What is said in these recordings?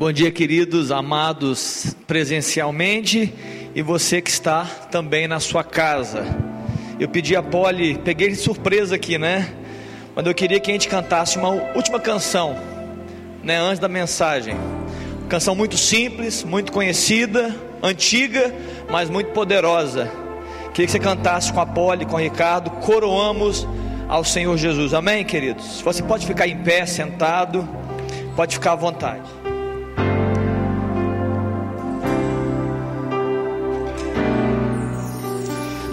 Bom dia, queridos, amados presencialmente e você que está também na sua casa. Eu pedi a Polly, peguei de surpresa aqui, né? Mas eu queria que a gente cantasse uma última canção, né, antes da mensagem. Canção muito simples, muito conhecida, antiga, mas muito poderosa. Queria que você cantasse com a Polly, com o Ricardo, coroamos ao Senhor Jesus. Amém, queridos? Você pode ficar em pé, sentado, pode ficar à vontade.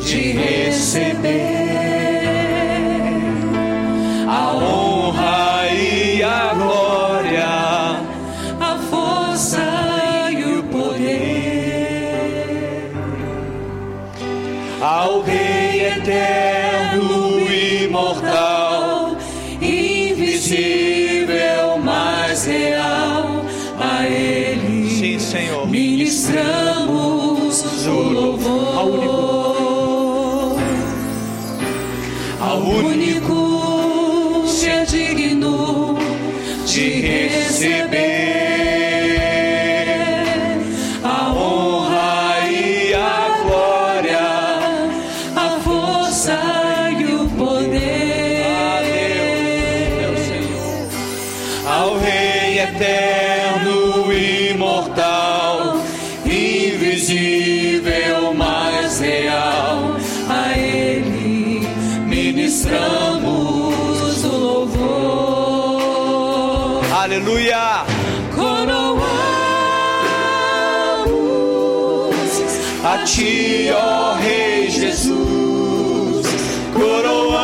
De receber. A honra e a glória, a força e o poder. Ao Aleluia! Coroamos a Ti, ó Rei Jesus. Coroamos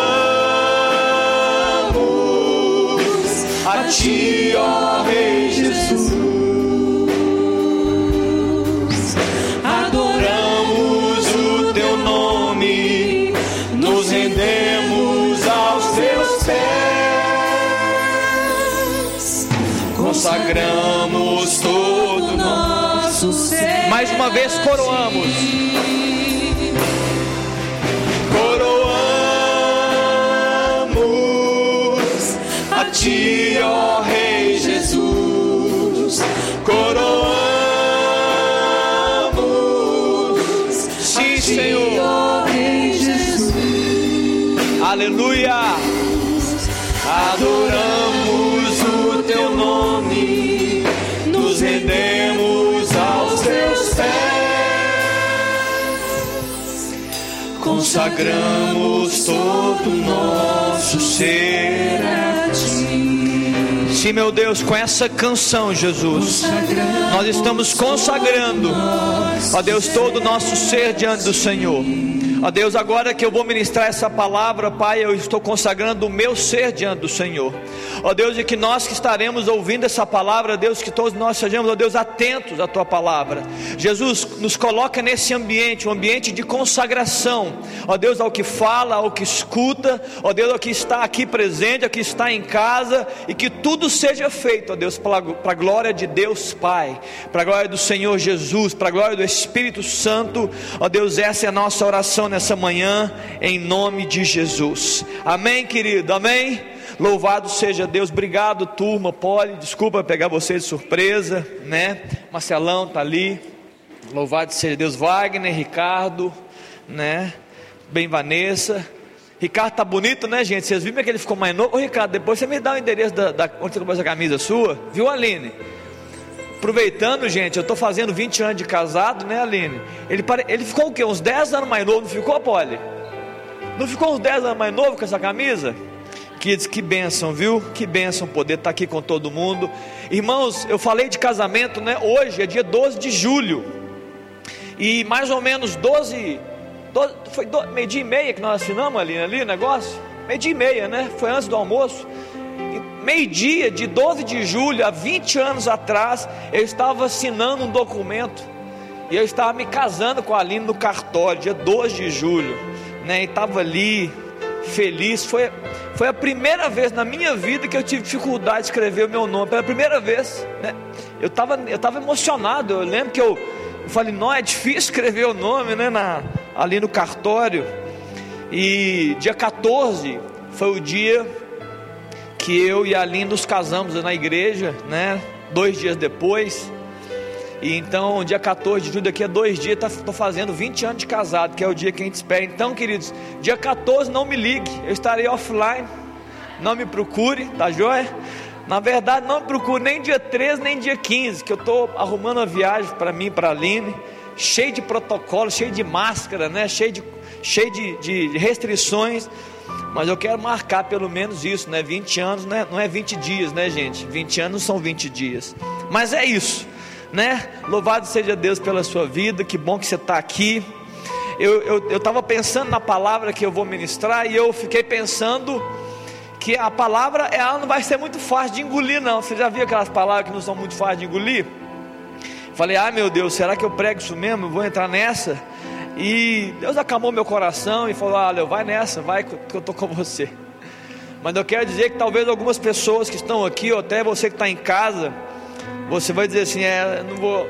a Ti, ó Consagramos todo nosso ser. Mais uma vez coroamos. Coroamos a Ti, ó Rei Consagramos todo o nosso ser a Ti. Sim, meu Deus, com essa canção, Jesus, nós estamos consagrando, ó Deus, todo o nosso ser diante do Senhor. Ó Deus, agora que eu vou ministrar essa palavra, Pai, eu estou consagrando o meu ser diante do Senhor. Ó Deus, e que nós que estaremos ouvindo essa palavra, Deus, que todos nós sejamos, ó Deus, atentos à tua palavra. Jesus, nos coloca nesse ambiente, um ambiente de consagração, ó Deus, ao que fala, ao que escuta, ó Deus, ao que está aqui presente, ao que está em casa, e que tudo seja feito, ó Deus, para a glória de Deus Pai, para a glória do Senhor Jesus, para a glória do Espírito Santo, ó Deus, essa é a nossa oração nessa manhã, em nome de Jesus. Amém, querido, amém. Louvado seja Deus, obrigado turma, Poli, desculpa pegar você de surpresa, né? Marcelão tá ali, louvado seja Deus, Wagner, Ricardo, né? Bem, Vanessa, Ricardo tá bonito, né, gente? Vocês viram que ele ficou mais novo? Ô, Ricardo, depois você me dá o endereço da, da onde você comprou essa camisa sua, viu, Aline? Aproveitando, gente, eu estou fazendo 20 anos de casado, né, Aline? Ele, pare... ele ficou o quê? Uns 10 anos mais novo, não ficou, Polly? Não ficou uns 10 anos mais novo com essa camisa? Que, que bênção, viu? Que bênção poder estar aqui com todo mundo. Irmãos, eu falei de casamento, né? Hoje é dia 12 de julho. E mais ou menos 12. 12 foi do, meio dia e meia que nós assinamos ali, ali o negócio? Meio dia e meia, né? Foi antes do almoço. Meio-dia de 12 de julho, há 20 anos atrás, eu estava assinando um documento. E eu estava me casando com a Aline no cartório, dia 12 de julho. Né? E estava ali, feliz. Foi, foi a primeira vez na minha vida que eu tive dificuldade de escrever o meu nome. Pela primeira vez. Né? Eu estava eu tava emocionado. Eu lembro que eu, eu falei, não, é difícil escrever o nome né? Na, ali no cartório. E dia 14 foi o dia que eu e a Aline nos casamos na igreja, né? dois dias depois. E então, dia 14 de julho, daqui a dois dias, estou tá, fazendo 20 anos de casado, que é o dia que a gente espera. Então, queridos, dia 14 não me ligue, eu estarei offline. Não me procure, tá joia? Na verdade, não me procure nem dia 13, nem dia 15, que eu estou arrumando uma viagem para mim, para a Aline, cheio de protocolo, cheio de máscara, né? cheio, de, cheio de, de restrições. Mas eu quero marcar pelo menos isso, né? 20 anos não é, não é 20 dias, né, gente? 20 anos são 20 dias. Mas é isso, né? Louvado seja Deus pela sua vida, que bom que você está aqui. Eu estava pensando na palavra que eu vou ministrar e eu fiquei pensando que a palavra ela não vai ser muito fácil de engolir, não. Você já viu aquelas palavras que não são muito fáceis de engolir? Falei, ah meu Deus, será que eu prego isso mesmo? Eu vou entrar nessa? E Deus acalmou meu coração e falou: Olha, vai nessa, vai que eu estou com você. Mas eu quero dizer que talvez algumas pessoas que estão aqui, ou até você que está em casa, você vai dizer assim: é, eu não vou,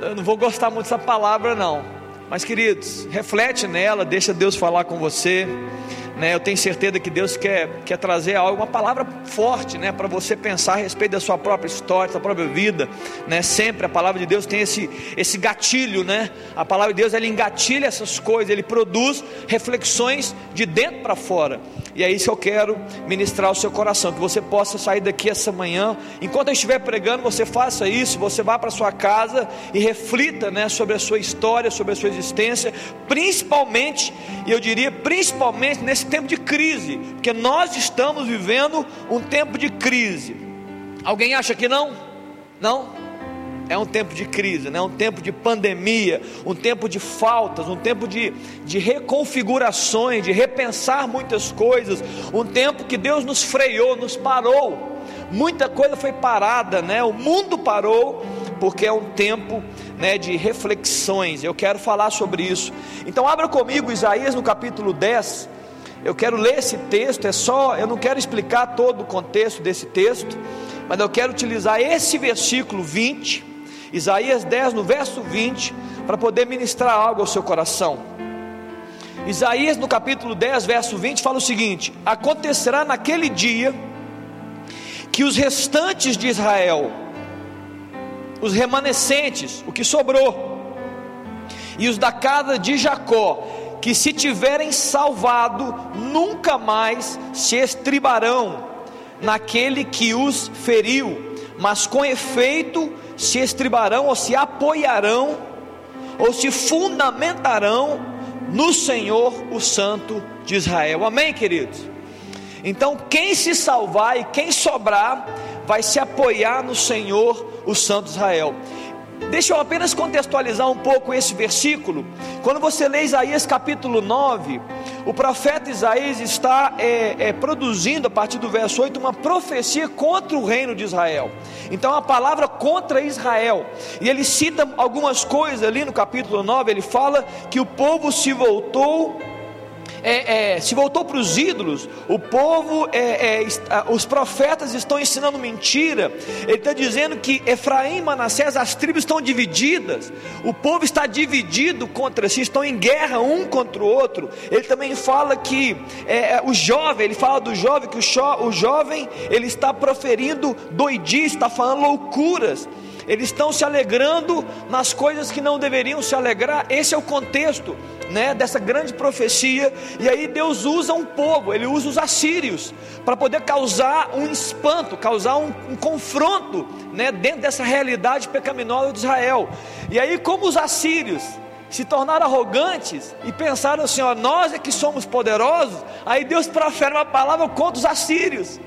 eu não vou gostar muito dessa palavra, não. Mas queridos, reflete nela, deixa Deus falar com você. Né, eu tenho certeza que Deus quer, quer trazer algo, uma palavra forte, né, para você pensar a respeito da sua própria história, da sua própria vida, né, sempre a palavra de Deus tem esse, esse gatilho, né, a palavra de Deus ela engatilha essas coisas, ele produz reflexões de dentro para fora, e é isso que eu quero ministrar ao seu coração, que você possa sair daqui essa manhã, enquanto eu estiver pregando, você faça isso, você vá para sua casa e reflita, né, sobre a sua história, sobre a sua existência, principalmente, e eu diria principalmente nesse tempo de crise, porque nós estamos vivendo um tempo de crise. Alguém acha que não? Não? É um tempo de crise, né? um tempo de pandemia, um tempo de faltas, um tempo de, de reconfigurações, de repensar muitas coisas, um tempo que Deus nos freou, nos parou. Muita coisa foi parada, né? O mundo parou porque é um tempo né, de reflexões. Eu quero falar sobre isso. Então abra comigo Isaías no capítulo 10, eu quero ler esse texto, é só, eu não quero explicar todo o contexto desse texto, mas eu quero utilizar esse versículo 20, Isaías 10, no verso 20, para poder ministrar algo ao seu coração. Isaías, no capítulo 10, verso 20, fala o seguinte: Acontecerá naquele dia que os restantes de Israel, os remanescentes, o que sobrou, e os da casa de Jacó, que se tiverem salvado, nunca mais se estribarão naquele que os feriu, mas com efeito se estribarão ou se apoiarão ou se fundamentarão no Senhor, o Santo de Israel. Amém, queridos? Então, quem se salvar e quem sobrar, vai se apoiar no Senhor, o Santo de Israel. Deixa eu apenas contextualizar um pouco esse versículo. Quando você lê Isaías capítulo 9, o profeta Isaías está é, é, produzindo, a partir do verso 8, uma profecia contra o reino de Israel. Então, a palavra contra Israel. E ele cita algumas coisas ali no capítulo 9. Ele fala que o povo se voltou é, é, se voltou para os ídolos, o povo, é, é os profetas estão ensinando mentira. Ele está dizendo que Efraim e Manassés, as tribos estão divididas, o povo está dividido contra si, estão em guerra um contra o outro. Ele também fala que é, é, o jovem, ele fala do jovem, que o, o jovem ele está proferindo doidice, está falando loucuras eles estão se alegrando nas coisas que não deveriam se alegrar. Esse é o contexto, né, dessa grande profecia. E aí Deus usa um povo, ele usa os assírios para poder causar um espanto, causar um, um confronto, né, dentro dessa realidade pecaminosa de Israel. E aí como os assírios se tornaram arrogantes e pensaram assim: ó, nós é que somos poderosos. Aí Deus profere uma palavra contra os assírios.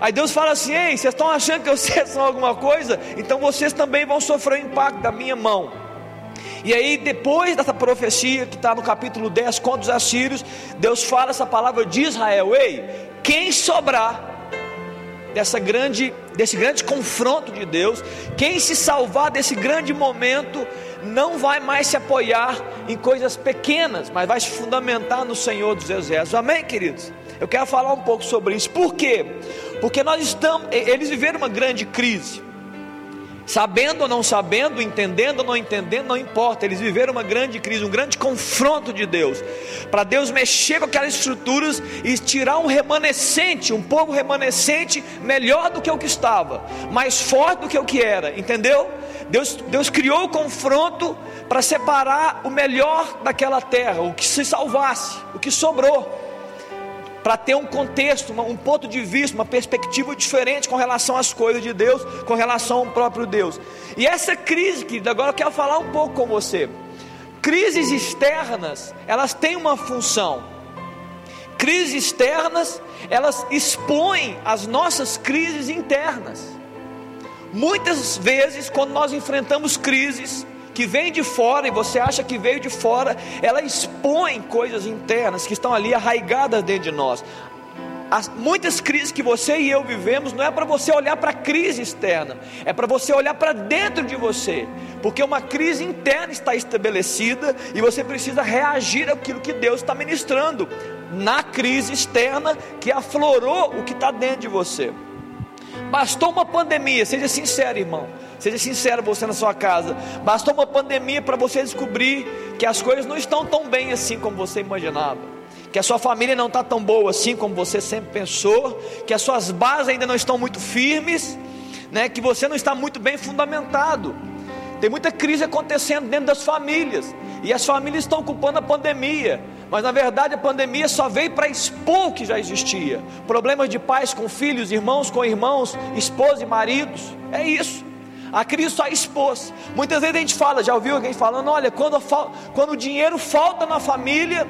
Aí Deus fala assim: Ei, vocês estão achando que vocês são alguma coisa? Então vocês também vão sofrer o impacto da minha mão. E aí, depois dessa profecia que está no capítulo 10 contra os assírios, Deus fala essa palavra de Israel: Ei, quem sobrar dessa grande, desse grande confronto de Deus, quem se salvar desse grande momento, não vai mais se apoiar em coisas pequenas, mas vai se fundamentar no Senhor dos Exércitos. Amém, queridos? Eu quero falar um pouco sobre isso. Por quê? Porque nós estamos, eles viveram uma grande crise. Sabendo ou não sabendo, entendendo ou não entendendo, não importa. Eles viveram uma grande crise, um grande confronto de Deus. Para Deus mexer com aquelas estruturas e tirar um remanescente, um povo remanescente melhor do que o que estava, mais forte do que o que era, entendeu? Deus, Deus criou o confronto para separar o melhor daquela terra, o que se salvasse, o que sobrou para ter um contexto, um ponto de vista, uma perspectiva diferente com relação às coisas de Deus, com relação ao próprio Deus. E essa crise, querido, agora eu quero falar um pouco com você. Crises externas, elas têm uma função. Crises externas, elas expõem as nossas crises internas. Muitas vezes, quando nós enfrentamos crises, que vem de fora e você acha que veio de fora, ela expõe coisas internas que estão ali arraigadas dentro de nós. As, muitas crises que você e eu vivemos não é para você olhar para a crise externa, é para você olhar para dentro de você, porque uma crise interna está estabelecida e você precisa reagir àquilo que Deus está ministrando na crise externa que aflorou o que está dentro de você. Bastou uma pandemia, seja sincero, irmão. Seja sincero você na sua casa. Bastou uma pandemia para você descobrir que as coisas não estão tão bem assim como você imaginava. Que a sua família não está tão boa assim como você sempre pensou. Que as suas bases ainda não estão muito firmes. Né? Que você não está muito bem fundamentado. Tem muita crise acontecendo dentro das famílias. E as famílias estão culpando a pandemia. Mas na verdade a pandemia só veio para expor o que já existia. Problemas de pais com filhos, irmãos com irmãos, esposa e maridos. É isso. A crise só expôs. Muitas vezes a gente fala, já ouviu alguém falando: olha, quando, quando o dinheiro falta na família,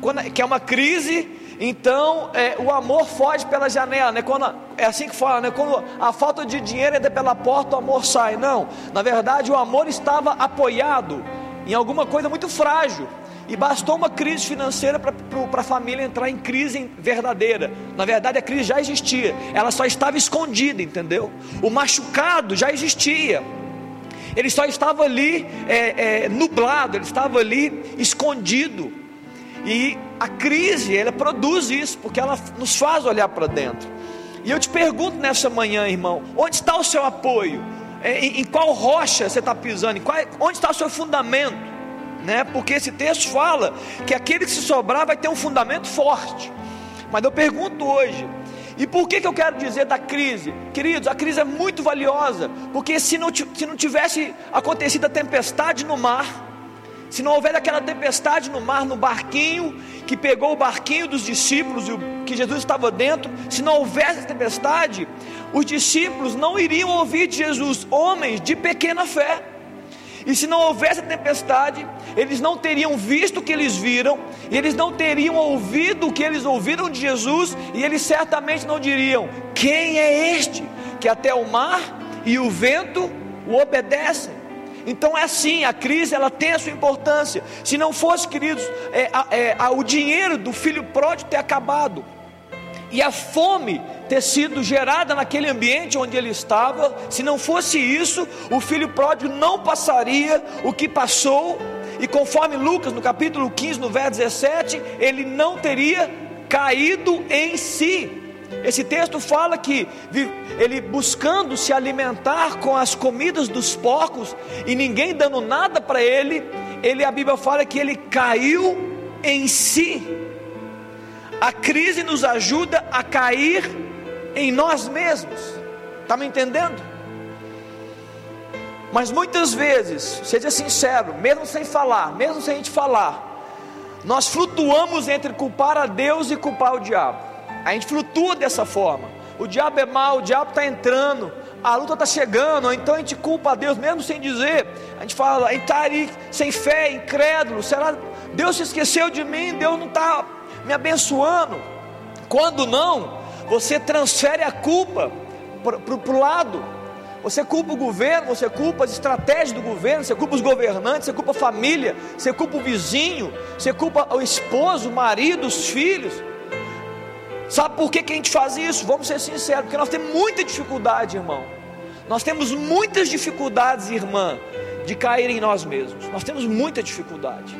quando, que é uma crise, então é, o amor foge pela janela, né? Quando, é assim que fala, né? Quando a falta de dinheiro entra pela porta, o amor sai. Não, na verdade o amor estava apoiado em alguma coisa muito frágil. E bastou uma crise financeira para a família entrar em crise verdadeira. Na verdade, a crise já existia, ela só estava escondida, entendeu? O machucado já existia, ele só estava ali é, é, nublado, ele estava ali escondido. E a crise, ela produz isso, porque ela nos faz olhar para dentro. E eu te pergunto nessa manhã, irmão: onde está o seu apoio? É, em, em qual rocha você está pisando? Qual, onde está o seu fundamento? Né? Porque esse texto fala que aquele que se sobrar vai ter um fundamento forte. Mas eu pergunto hoje, e por que, que eu quero dizer da crise? Queridos, a crise é muito valiosa, porque se não, se não tivesse acontecido a tempestade no mar, se não houver aquela tempestade no mar, no barquinho, que pegou o barquinho dos discípulos, que Jesus estava dentro, se não houvesse tempestade, os discípulos não iriam ouvir de Jesus, homens de pequena fé. E se não houvesse a tempestade, eles não teriam visto o que eles viram, e eles não teriam ouvido o que eles ouviram de Jesus, e eles certamente não diriam: Quem é este que até o mar e o vento o obedecem? Então é assim, a crise ela tem a sua importância. Se não fosse, queridos, é, é, é, o dinheiro do filho pródigo ter acabado, e a fome ter sido gerada naquele ambiente onde ele estava, se não fosse isso, o filho pródigo não passaria o que passou, e conforme Lucas no capítulo 15, no verso 17, ele não teria caído em si. Esse texto fala que ele buscando se alimentar com as comidas dos porcos e ninguém dando nada para ele, ele a Bíblia fala que ele caiu em si. A crise nos ajuda a cair em nós mesmos. Está me entendendo? Mas muitas vezes, seja sincero, mesmo sem falar, mesmo sem a gente falar, nós flutuamos entre culpar a Deus e culpar o diabo. A gente flutua dessa forma. O diabo é mau, o diabo está entrando, a luta está chegando, ou então a gente culpa a Deus mesmo sem dizer. A gente fala, a gente está ali sem fé, incrédulo. Será Deus se esqueceu de mim? Deus não está me abençoando. Quando não, você transfere a culpa para o lado. Você culpa o governo, você culpa as estratégias do governo, você culpa os governantes, você culpa a família, você culpa o vizinho, você culpa o esposo, o marido, os filhos. Sabe por que, que a gente faz isso? Vamos ser sinceros, porque nós temos muita dificuldade, irmão. Nós temos muitas dificuldades, irmã, de cair em nós mesmos. Nós temos muita dificuldade.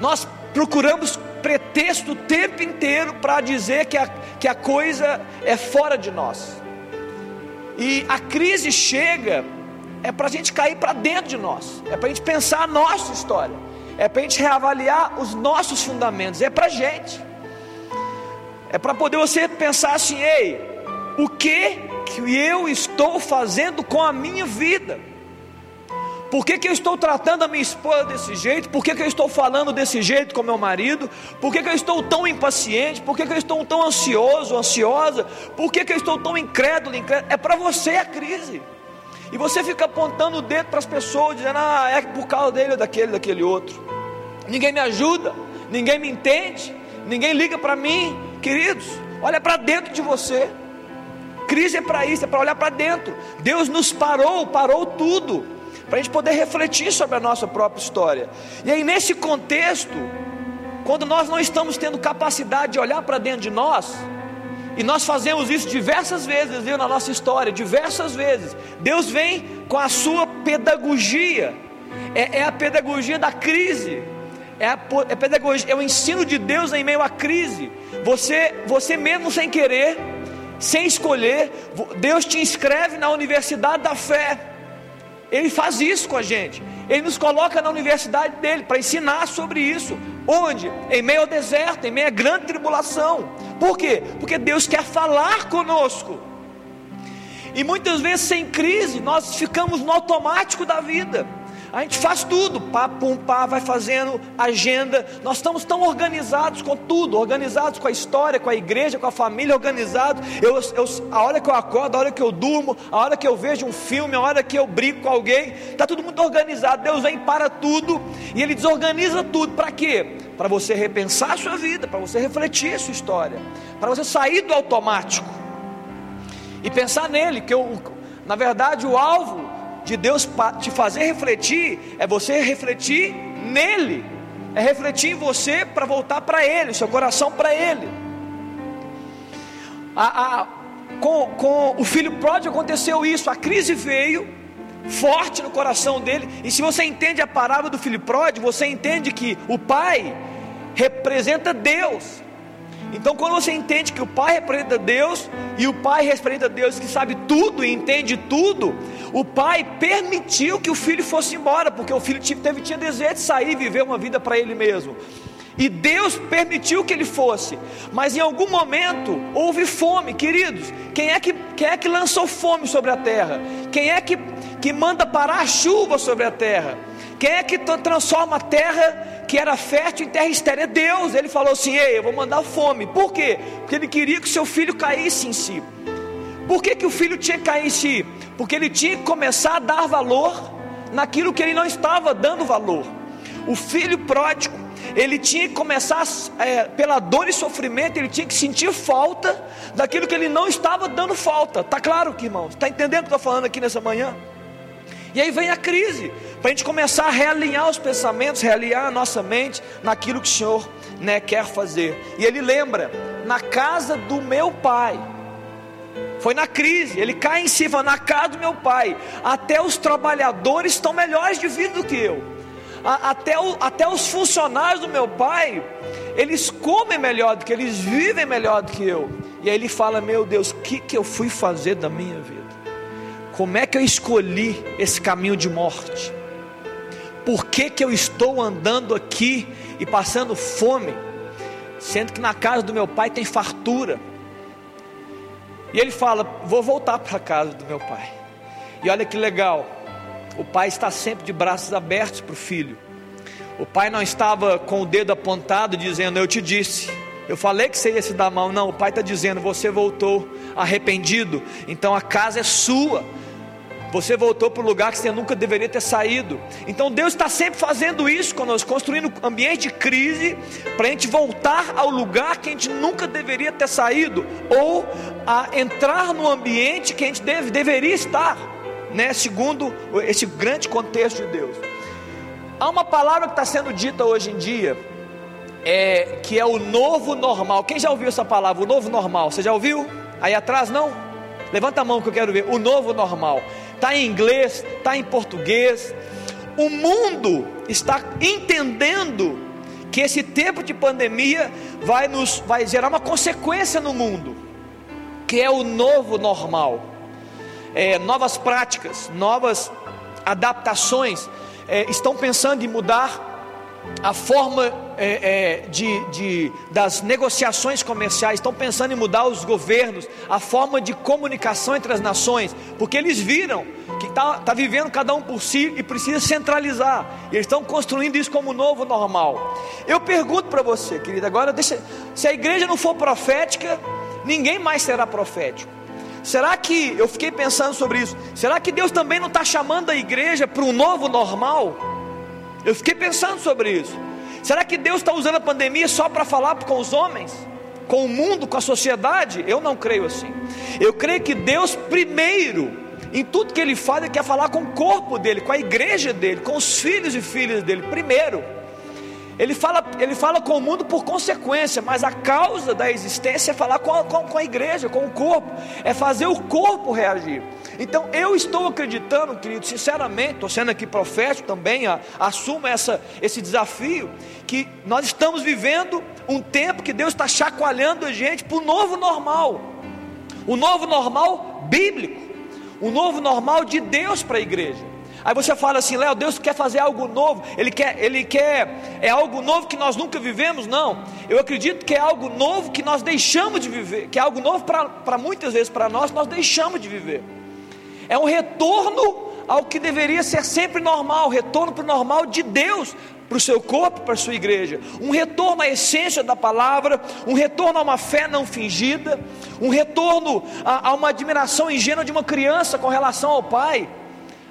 Nós procuramos pretexto o tempo inteiro para dizer que a, que a coisa é fora de nós. E a crise chega é para a gente cair para dentro de nós, é para a gente pensar a nossa história, é para a gente reavaliar os nossos fundamentos, é para a gente, é para poder você pensar assim: ei, o que que eu estou fazendo com a minha vida? Por que, que eu estou tratando a minha esposa desse jeito? Por que, que eu estou falando desse jeito com meu marido? Por que, que eu estou tão impaciente? Por que, que eu estou tão ansioso, ansiosa? Por que, que eu estou tão incrédulo, incrédulo? É para você a crise. E você fica apontando o dedo para as pessoas, dizendo: Ah, é por causa dele daquele, daquele outro. Ninguém me ajuda, ninguém me entende, ninguém liga para mim. Queridos, olha para dentro de você. Crise é para isso, é para olhar para dentro. Deus nos parou, parou tudo para a gente poder refletir sobre a nossa própria história. E aí, nesse contexto, quando nós não estamos tendo capacidade de olhar para dentro de nós, e nós fazemos isso diversas vezes, viu, na nossa história, diversas vezes. Deus vem com a sua pedagogia, é, é a pedagogia da crise, é a, é a pedagogia, é o ensino de Deus em meio à crise. Você, você mesmo sem querer, sem escolher, Deus te inscreve na universidade da fé. Ele faz isso com a gente. Ele nos coloca na universidade dele para ensinar sobre isso. Onde? Em meio ao deserto, em meio à grande tribulação. Por quê? Porque Deus quer falar conosco. E muitas vezes sem crise, nós ficamos no automático da vida. A gente faz tudo, pá, pum, pá, vai fazendo agenda. Nós estamos tão organizados com tudo, organizados com a história, com a igreja, com a família, organizados. Eu, eu, a hora que eu acordo, a hora que eu durmo, a hora que eu vejo um filme, a hora que eu brigo com alguém, está tudo muito organizado. Deus vem para tudo e Ele desorganiza tudo. Para quê? Para você repensar a sua vida, para você refletir a sua história, para você sair do automático e pensar nele, que eu, na verdade o alvo de Deus te fazer refletir é você refletir nele, é refletir em você para voltar para Ele, seu coração para Ele. A, a, com, com o filho pródigo aconteceu isso, a crise veio forte no coração dele, e se você entende a parábola do filho pródigo, você entende que o pai representa Deus, então, quando você entende que o Pai representa Deus e o Pai representa Deus que sabe tudo e entende tudo, o Pai permitiu que o filho fosse embora, porque o filho teve, tinha desejo de sair e viver uma vida para ele mesmo. E Deus permitiu que ele fosse, mas em algum momento houve fome, queridos. Quem é que, quem é que lançou fome sobre a terra? Quem é que, que manda parar a chuva sobre a terra? Quem é que transforma a terra que era fértil em terra estéril? É Deus. Ele falou assim: Ei, eu vou mandar fome. Por quê? Porque ele queria que seu filho caísse em si. Por que, que o filho tinha que cair em si? Porque ele tinha que começar a dar valor naquilo que ele não estava dando valor. O filho pródigo, ele tinha que começar, é, pela dor e sofrimento, ele tinha que sentir falta daquilo que ele não estava dando falta. Está claro que irmãos? Está entendendo o que eu estou falando aqui nessa manhã? E aí vem a crise, para a gente começar a realinhar os pensamentos, realinhar a nossa mente naquilo que o Senhor né, quer fazer. E ele lembra, na casa do meu pai, foi na crise, ele cai em si, fala, na casa do meu pai, até os trabalhadores estão melhores de vida do que eu, até, o, até os funcionários do meu pai, eles comem melhor do que eles vivem melhor do que eu. E aí ele fala: Meu Deus, o que, que eu fui fazer da minha vida? Como é que eu escolhi esse caminho de morte? Por que, que eu estou andando aqui e passando fome, sendo que na casa do meu pai tem fartura? E ele fala: Vou voltar para a casa do meu pai. E olha que legal, o pai está sempre de braços abertos para o filho. O pai não estava com o dedo apontado dizendo: Eu te disse, eu falei que você ia se dar mal. Não, o pai está dizendo: Você voltou arrependido, então a casa é sua. Você voltou para o lugar que você nunca deveria ter saído. Então Deus está sempre fazendo isso conosco, construindo um ambiente de crise para a gente voltar ao lugar que a gente nunca deveria ter saído, ou a entrar no ambiente que a gente deve, deveria estar, né? Segundo esse grande contexto de Deus. Há uma palavra que está sendo dita hoje em dia, é, que é o novo normal. Quem já ouviu essa palavra? O novo normal. Você já ouviu? Aí atrás não? Levanta a mão que eu quero ver. O novo normal está em inglês, está em português. O mundo está entendendo que esse tempo de pandemia vai nos vai gerar uma consequência no mundo, que é o novo normal. é, novas práticas, novas adaptações, é, estão pensando em mudar a forma é, é, de, de, das negociações comerciais, estão pensando em mudar os governos, a forma de comunicação entre as nações, porque eles viram que está tá vivendo cada um por si e precisa centralizar, e eles estão construindo isso como novo normal. Eu pergunto para você, querida, agora deixa, se a igreja não for profética, ninguém mais será profético. Será que, eu fiquei pensando sobre isso, será que Deus também não está chamando a igreja para um novo normal? Eu fiquei pensando sobre isso. Será que Deus está usando a pandemia só para falar com os homens? Com o mundo, com a sociedade? Eu não creio assim. Eu creio que Deus, primeiro, em tudo que Ele faz, Ele quer falar com o corpo dele, com a igreja dele, com os filhos e filhas dele, primeiro. Ele fala, ele fala com o mundo por consequência, mas a causa da existência é falar com a, com, a igreja, com o corpo, é fazer o corpo reagir. Então eu estou acreditando, querido, sinceramente, estou sendo aqui profético também, a, assumo essa, esse desafio, que nós estamos vivendo um tempo que Deus está chacoalhando a gente para o novo normal, o novo normal bíblico, o novo normal de Deus para a igreja. Aí você fala assim, Léo, Deus quer fazer algo novo, Ele quer, Ele quer, é algo novo que nós nunca vivemos? Não, eu acredito que é algo novo que nós deixamos de viver, que é algo novo para muitas vezes para nós, nós deixamos de viver. É um retorno ao que deveria ser sempre normal, retorno para o normal de Deus, para o seu corpo, para a sua igreja, um retorno à essência da palavra, um retorno a uma fé não fingida, um retorno a, a uma admiração ingênua de uma criança com relação ao Pai.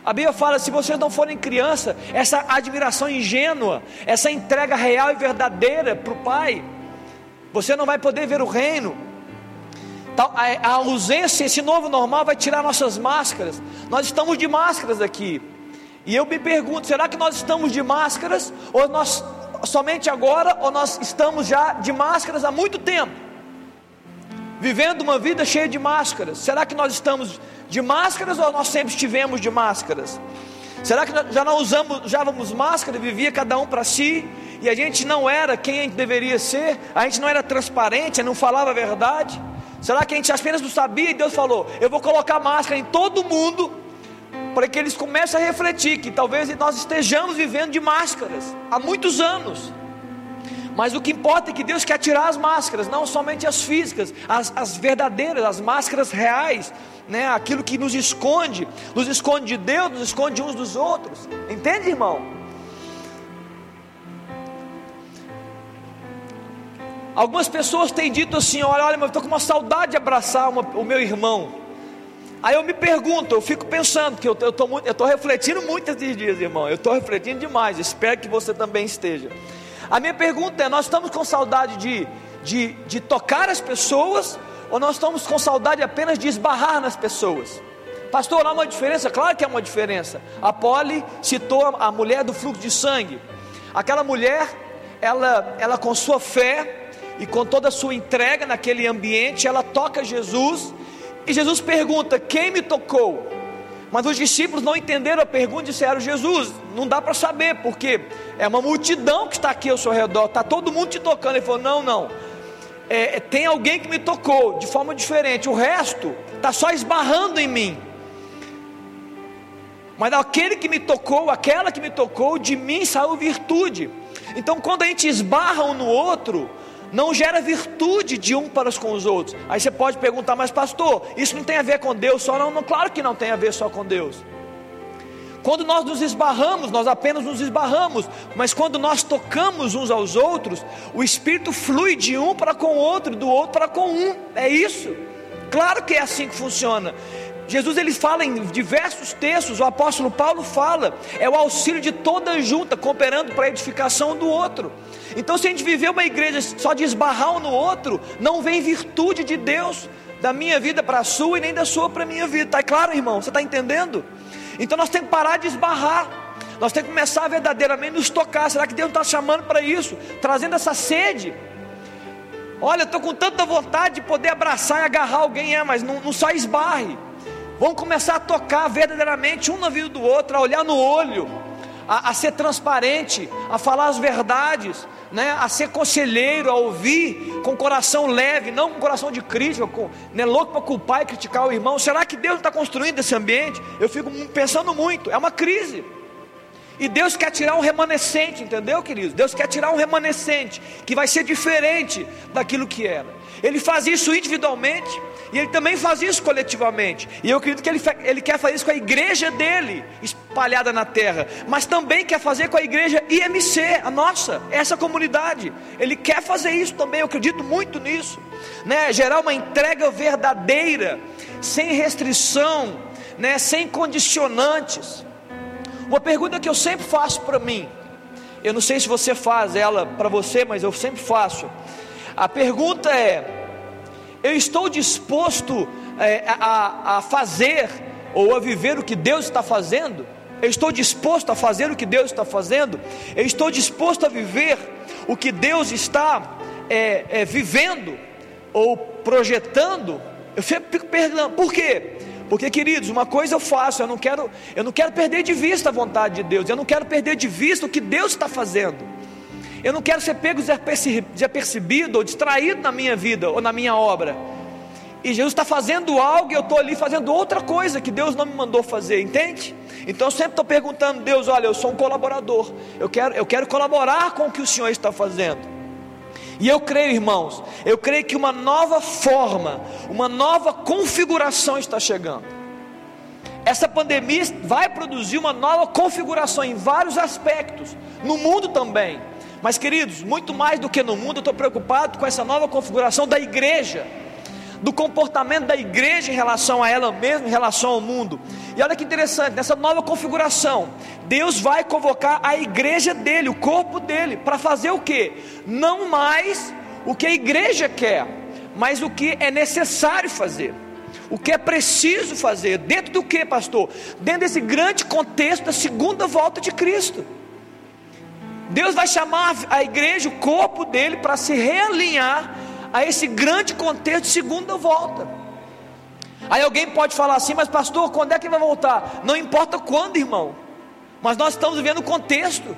A Bíblia fala: se vocês não forem criança, essa admiração ingênua, essa entrega real e verdadeira para o Pai, você não vai poder ver o reino. A ausência, esse novo normal vai tirar nossas máscaras. Nós estamos de máscaras aqui. E eu me pergunto: será que nós estamos de máscaras? Ou nós somente agora? Ou nós estamos já de máscaras há muito tempo? Vivendo uma vida cheia de máscaras. Será que nós estamos de máscaras ou nós sempre estivemos de máscaras? Será que já não usamos, usávamos máscara, vivia cada um para si, e a gente não era quem a gente deveria ser, a gente não era transparente, não falava a verdade? Será que a gente apenas não sabia e Deus falou: Eu vou colocar máscara em todo mundo, para que eles comecem a refletir que talvez nós estejamos vivendo de máscaras há muitos anos. Mas o que importa é que Deus quer tirar as máscaras, não somente as físicas, as, as verdadeiras, as máscaras reais, né? aquilo que nos esconde, nos esconde de Deus, nos esconde uns dos outros. Entende, irmão? Algumas pessoas têm dito assim: olha, olha, eu estou com uma saudade de abraçar uma, o meu irmão. Aí eu me pergunto, eu fico pensando, que eu estou refletindo muito esses dias, irmão. Eu estou refletindo demais, espero que você também esteja. A minha pergunta é: nós estamos com saudade de, de, de tocar as pessoas ou nós estamos com saudade apenas de esbarrar nas pessoas? Pastor, há uma diferença? Claro que há uma diferença. A Polly citou a mulher do fluxo de sangue. Aquela mulher, ela, ela com sua fé e com toda a sua entrega naquele ambiente, ela toca Jesus e Jesus pergunta: Quem me tocou? Mas os discípulos não entenderam a pergunta e disseram: Jesus, não dá para saber, porque é uma multidão que está aqui ao seu redor, está todo mundo te tocando. Ele falou: Não, não, é, tem alguém que me tocou de forma diferente, o resto está só esbarrando em mim. Mas aquele que me tocou, aquela que me tocou, de mim saiu virtude. Então, quando a gente esbarra um no outro, não gera virtude de um para com os outros. Aí você pode perguntar, mas pastor, isso não tem a ver com Deus só? Não, não, claro que não tem a ver só com Deus. Quando nós nos esbarramos, nós apenas nos esbarramos, mas quando nós tocamos uns aos outros, o Espírito flui de um para com o outro, do outro para com um. É isso. Claro que é assim que funciona. Jesus ele fala em diversos textos, o apóstolo Paulo fala, é o auxílio de toda junta, cooperando para a edificação do outro. Então, se a gente viver uma igreja só de esbarrar um no outro, não vem virtude de Deus da minha vida para a sua e nem da sua para a minha vida. Está claro, irmão? Você está entendendo? Então nós temos que parar de esbarrar. Nós temos que começar a verdadeiramente nos tocar. Será que Deus está chamando para isso? Trazendo essa sede. Olha, estou com tanta vontade de poder abraçar e agarrar alguém, é, mas não, não só esbarre. Vamos começar a tocar verdadeiramente um na vida do outro, a olhar no olho, a, a ser transparente, a falar as verdades, né, a ser conselheiro, a ouvir com coração leve, não com coração de crítica, com, né, louco para culpar e criticar o irmão. Será que Deus está construindo esse ambiente? Eu fico pensando muito, é uma crise. E Deus quer tirar um remanescente, entendeu, queridos? Deus quer tirar um remanescente que vai ser diferente daquilo que era. Ele faz isso individualmente e ele também faz isso coletivamente. E eu acredito que ele, ele quer fazer isso com a igreja dele, espalhada na terra, mas também quer fazer com a igreja IMC, a nossa, essa comunidade. Ele quer fazer isso também, eu acredito muito nisso, né? Gerar uma entrega verdadeira, sem restrição, né? Sem condicionantes. Uma pergunta que eu sempre faço para mim, eu não sei se você faz ela para você, mas eu sempre faço. A pergunta é: eu estou disposto é, a, a fazer ou a viver o que Deus está fazendo? Eu estou disposto a fazer o que Deus está fazendo? Eu estou disposto a viver o que Deus está é, é, vivendo ou projetando? Eu fico perguntando, por quê? Porque, queridos, uma coisa eu faço, eu não quero, eu não quero perder de vista a vontade de Deus, eu não quero perder de vista o que Deus está fazendo. Eu não quero ser pego desapercebido ou distraído na minha vida ou na minha obra. E Jesus está fazendo algo e eu estou ali fazendo outra coisa que Deus não me mandou fazer, entende? Então eu sempre estou perguntando, Deus, olha, eu sou um colaborador, eu quero, eu quero colaborar com o que o Senhor está fazendo. E eu creio, irmãos, eu creio que uma nova forma, uma nova configuração está chegando. Essa pandemia vai produzir uma nova configuração em vários aspectos, no mundo também. Mas, queridos, muito mais do que no mundo, eu estou preocupado com essa nova configuração da igreja do comportamento da igreja em relação a ela mesma, em relação ao mundo. E olha que interessante, nessa nova configuração, Deus vai convocar a igreja dele, o corpo dele, para fazer o que? Não mais o que a igreja quer, mas o que é necessário fazer. O que é preciso fazer, dentro do que, pastor? Dentro desse grande contexto da segunda volta de Cristo. Deus vai chamar a igreja, o corpo dele, para se realinhar a esse grande contexto de segunda volta. Aí alguém pode falar assim, mas pastor, quando é que vai voltar? Não importa quando, irmão, mas nós estamos vivendo o contexto.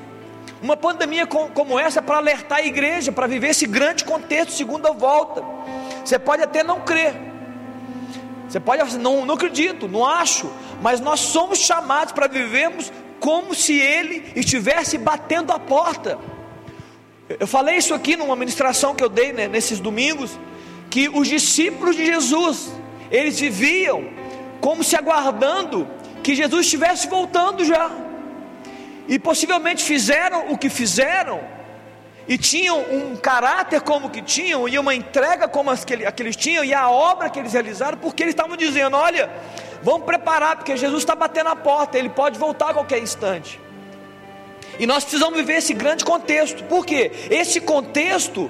Uma pandemia como essa é para alertar a igreja, para viver esse grande contexto segunda volta. Você pode até não crer, você pode não, não acredito, não acho, mas nós somos chamados para vivermos como se Ele estivesse batendo a porta. Eu falei isso aqui numa ministração que eu dei né, nesses domingos, que os discípulos de Jesus, eles viviam como se aguardando que Jesus estivesse voltando já. E possivelmente fizeram o que fizeram, e tinham um caráter como que tinham, e uma entrega como as que, eles tinham, e a obra que eles realizaram, porque eles estavam dizendo: olha, vamos preparar, porque Jesus está batendo a porta, ele pode voltar a qualquer instante. E nós precisamos viver esse grande contexto. Por quê? Esse contexto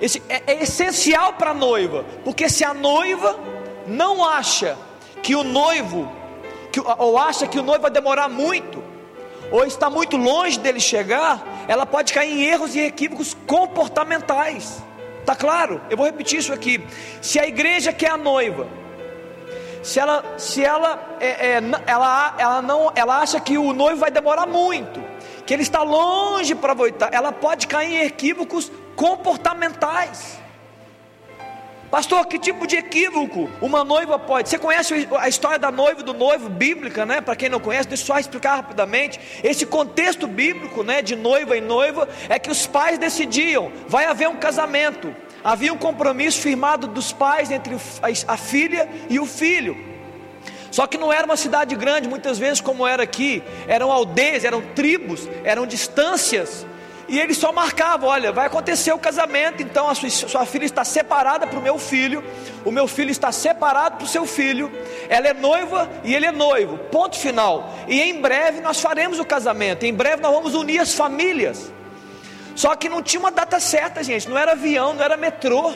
esse é, é essencial para a noiva, porque se a noiva não acha que o noivo, que, ou acha que o noivo vai demorar muito, ou está muito longe dele chegar, ela pode cair em erros e equívocos comportamentais. Tá claro? Eu vou repetir isso aqui. Se a igreja quer a noiva, se ela, se ela, é, é, ela, ela não, ela acha que o noivo vai demorar muito, que ele está longe para voltar, ela pode cair em equívocos comportamentais. Pastor, que tipo de equívoco uma noiva pode? Você conhece a história da noiva do noivo bíblica, né? Para quem não conhece, deixa eu só explicar rapidamente. Esse contexto bíblico, né, de noiva e noiva, é que os pais decidiam, vai haver um casamento. Havia um compromisso firmado dos pais entre a filha e o filho. Só que não era uma cidade grande, muitas vezes como era aqui, eram aldeias, eram tribos, eram distâncias. E eles só marcavam: olha, vai acontecer o casamento, então a sua, sua filha está separada para o meu filho, o meu filho está separado para o seu filho, ela é noiva e ele é noivo, ponto final. E em breve nós faremos o casamento, em breve nós vamos unir as famílias. Só que não tinha uma data certa, gente, não era avião, não era metrô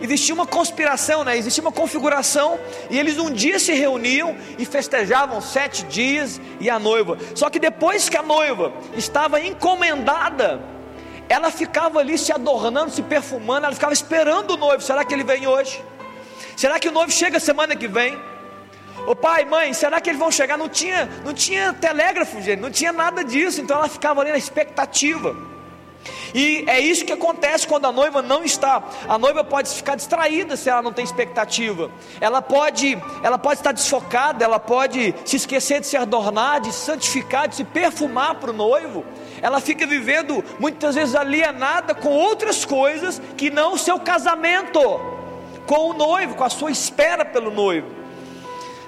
existia uma conspiração, né? existia uma configuração, e eles um dia se reuniam e festejavam sete dias e a noiva. Só que depois que a noiva estava encomendada, ela ficava ali se adornando, se perfumando, ela ficava esperando o noivo. Será que ele vem hoje? Será que o noivo chega semana que vem? Ô pai, mãe, será que eles vão chegar? Não tinha, não tinha telégrafo, gente, não tinha nada disso, então ela ficava ali na expectativa. E é isso que acontece quando a noiva não está. A noiva pode ficar distraída se ela não tem expectativa. Ela pode, ela pode estar desfocada, ela pode se esquecer de se adornar, de se santificar, de se perfumar para o noivo. Ela fica vivendo muitas vezes alienada com outras coisas que não o seu casamento com o noivo, com a sua espera pelo noivo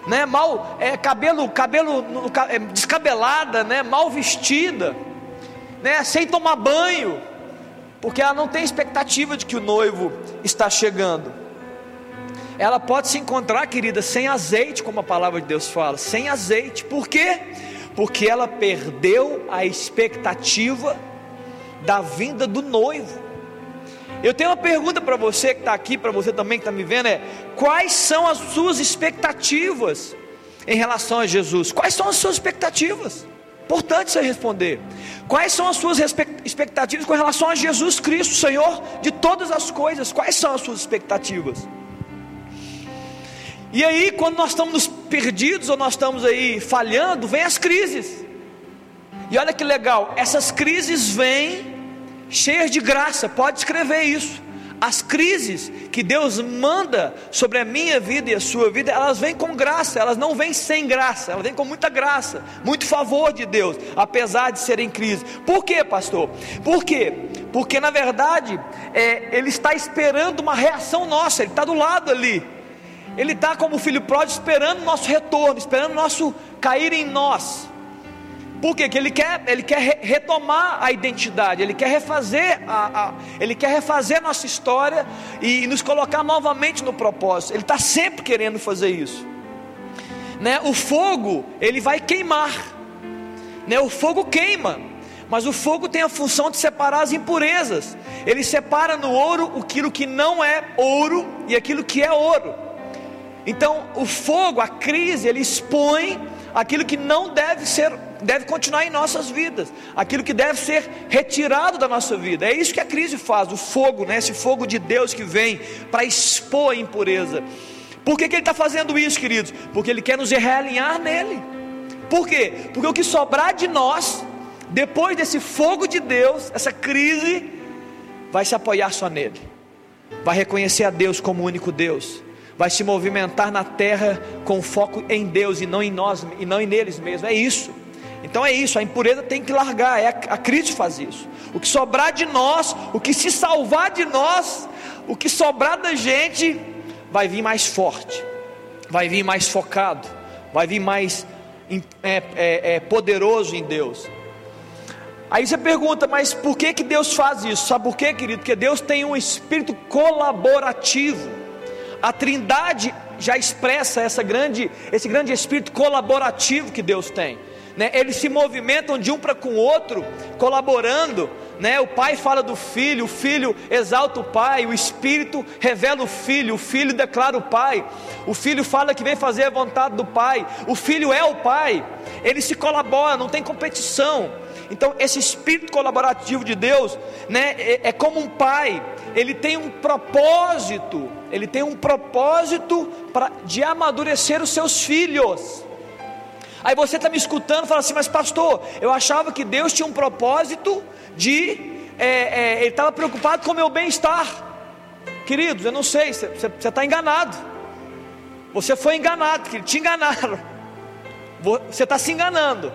né? Mal é, cabelo, cabelo é, descabelada, né? Mal vestida, né? Sem tomar banho, porque ela não tem expectativa de que o noivo está chegando. Ela pode se encontrar, querida, sem azeite, como a palavra de Deus fala, sem azeite. Por quê? Porque ela perdeu a expectativa da vinda do noivo. Eu tenho uma pergunta para você que está aqui, para você também que está me vendo: é quais são as suas expectativas em relação a Jesus? Quais são as suas expectativas? Importante você responder. Quais são as suas expectativas com relação a Jesus Cristo, Senhor de todas as coisas? Quais são as suas expectativas? E aí, quando nós estamos perdidos ou nós estamos aí falhando, vem as crises. E olha que legal, essas crises vêm cheias de graça, pode escrever isso. As crises que Deus manda sobre a minha vida e a sua vida, elas vêm com graça, elas não vêm sem graça, elas vêm com muita graça, muito favor de Deus, apesar de serem crises. Por quê, pastor? Por quê? Porque na verdade é, Ele está esperando uma reação nossa, Ele está do lado ali. Ele está como filho pródigo esperando o nosso retorno, esperando o nosso cair em nós. Por quê? Porque ele quer, ele quer retomar a identidade, ele quer refazer a, a, ele quer refazer a nossa história e nos colocar novamente no propósito. Ele está sempre querendo fazer isso. Né? O fogo ele vai queimar, né? O fogo queima, mas o fogo tem a função de separar as impurezas. Ele separa no ouro aquilo que não é ouro e aquilo que é ouro. Então, o fogo, a crise, ele expõe aquilo que não deve ser, deve continuar em nossas vidas, aquilo que deve ser retirado da nossa vida. É isso que a crise faz, o fogo, né? esse fogo de Deus que vem para expor a impureza. Por que, que ele está fazendo isso, queridos? Porque ele quer nos realinhar nele. Por quê? Porque o que sobrar de nós, depois desse fogo de Deus, essa crise, vai se apoiar só nele, vai reconhecer a Deus como o único Deus vai se movimentar na terra com foco em Deus e não em nós e não em neles mesmos. É isso. Então é isso, a impureza tem que largar, é a, a Cristo faz isso. O que sobrar de nós, o que se salvar de nós, o que sobrar da gente, vai vir mais forte, vai vir mais focado, vai vir mais é, é, é, poderoso em Deus. Aí você pergunta, mas por que, que Deus faz isso? Sabe por quê, querido? Porque Deus tem um espírito colaborativo. A Trindade já expressa essa grande, esse grande espírito colaborativo que Deus tem. Né? Eles se movimentam de um para com o outro, colaborando. Né? O pai fala do filho, o filho exalta o pai, o espírito revela o filho, o filho declara o pai, o filho fala que vem fazer a vontade do pai, o filho é o pai. Eles se colaboram, não tem competição. Então, esse espírito colaborativo de Deus, né, é, é como um pai, ele tem um propósito, ele tem um propósito pra, de amadurecer os seus filhos. Aí você está me escutando e fala assim, mas pastor, eu achava que Deus tinha um propósito de, é, é, ele estava preocupado com o meu bem-estar. Queridos, eu não sei, você está enganado. Você foi enganado, que te enganaram. Você está se enganando.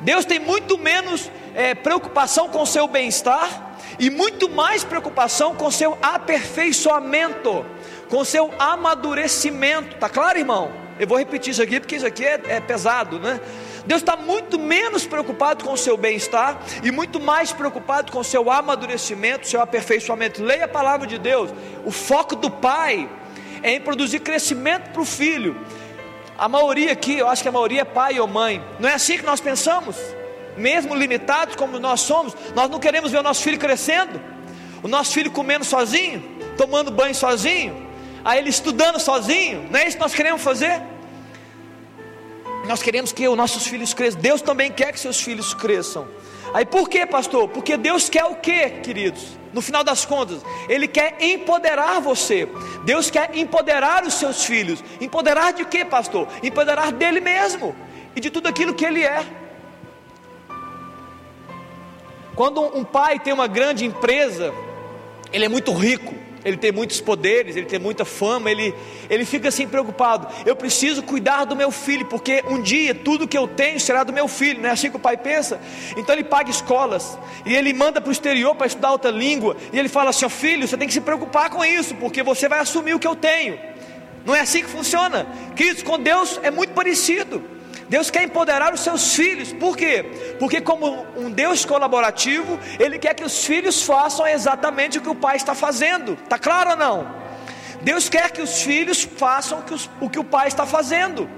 Deus tem muito menos é, preocupação com o seu bem-estar e muito mais preocupação com seu aperfeiçoamento, com seu amadurecimento. Tá claro, irmão? Eu vou repetir isso aqui porque isso aqui é, é pesado, né? Deus está muito menos preocupado com o seu bem-estar e muito mais preocupado com o seu amadurecimento, seu aperfeiçoamento. Leia a palavra de Deus. O foco do pai é em produzir crescimento para o filho. A maioria aqui, eu acho que a maioria é pai ou mãe. Não é assim que nós pensamos? Mesmo limitados como nós somos, nós não queremos ver o nosso filho crescendo, o nosso filho comendo sozinho, tomando banho sozinho, a ele estudando sozinho. Não é isso que nós queremos fazer? Nós queremos que os nossos filhos cresçam. Deus também quer que seus filhos cresçam. Aí por que, pastor? Porque Deus quer o que, queridos? No final das contas, Ele quer empoderar você. Deus quer empoderar os seus filhos. Empoderar de quê, pastor? Empoderar dele mesmo e de tudo aquilo que Ele é. Quando um pai tem uma grande empresa, ele é muito rico, ele tem muitos poderes, ele tem muita fama, ele, ele fica assim preocupado. Eu preciso cuidar do meu filho, porque um dia tudo que eu tenho será do meu filho, não é assim que o pai pensa? Então ele paga escolas, e ele manda para o exterior para estudar outra língua, e ele fala assim: filho, você tem que se preocupar com isso, porque você vai assumir o que eu tenho. Não é assim que funciona, queridos, com Deus é muito parecido. Deus quer empoderar os seus filhos, por quê? Porque, como um Deus colaborativo, Ele quer que os filhos façam exatamente o que o pai está fazendo, está claro ou não? Deus quer que os filhos façam o que, o, o pai está fazendo.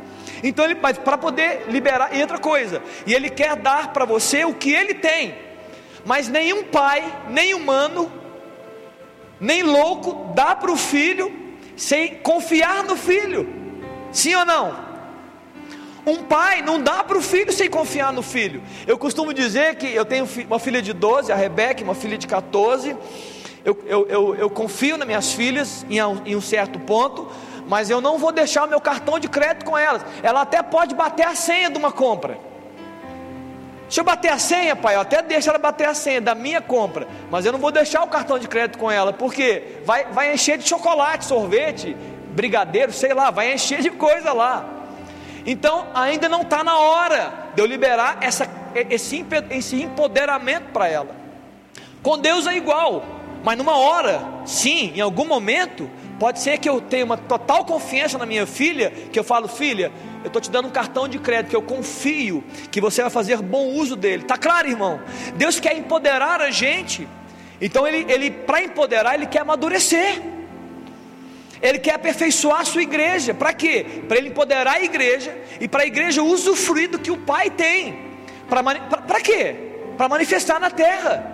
Então ele para poder liberar, e outra coisa, e ele quer dar para você o que ele tem. Mas nenhum pai, nem humano, nem louco dá para o filho sem confiar no filho. Sim ou não? Um pai não dá para o filho sem confiar no filho. Eu costumo dizer que eu tenho uma filha de 12, a Rebeca, uma filha de 14. Eu, eu, eu, eu confio nas minhas filhas em, em um certo ponto, mas eu não vou deixar o meu cartão de crédito com elas. Ela até pode bater a senha de uma compra. Deixa eu bater a senha, pai. Eu até deixo ela bater a senha da minha compra, mas eu não vou deixar o cartão de crédito com ela, porque vai, vai encher de chocolate, sorvete, brigadeiro, sei lá, vai encher de coisa lá. Então ainda não está na hora de eu liberar essa, esse, esse empoderamento para ela. Com Deus é igual, mas numa hora, sim, em algum momento, pode ser que eu tenha uma total confiança na minha filha, que eu falo, filha, eu estou te dando um cartão de crédito que eu confio que você vai fazer bom uso dele. Está claro, irmão? Deus quer empoderar a gente. Então ele, ele para empoderar, ele quer amadurecer. Ele quer aperfeiçoar a sua igreja. Para quê? Para ele empoderar a igreja e para a igreja usufruir do que o Pai tem. Para quê? Para manifestar na terra.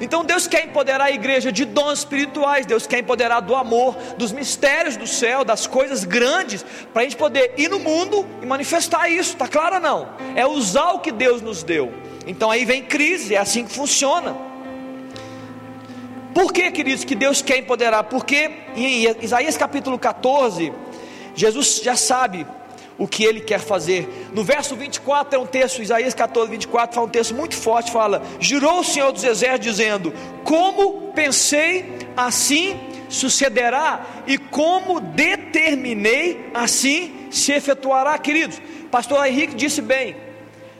Então Deus quer empoderar a igreja de dons espirituais, Deus quer empoderar do amor, dos mistérios do céu, das coisas grandes, para a gente poder ir no mundo e manifestar isso, está claro ou não? É usar o que Deus nos deu. Então aí vem crise, é assim que funciona. Por que, queridos, que Deus quer empoderar? Porque em Isaías capítulo 14, Jesus já sabe o que ele quer fazer. No verso 24 é um texto, Isaías 14, 24, fala um texto muito forte, fala: Jurou o Senhor dos Exércitos, dizendo: Como pensei, assim sucederá, e como determinei, assim se efetuará, queridos. Pastor Henrique disse bem: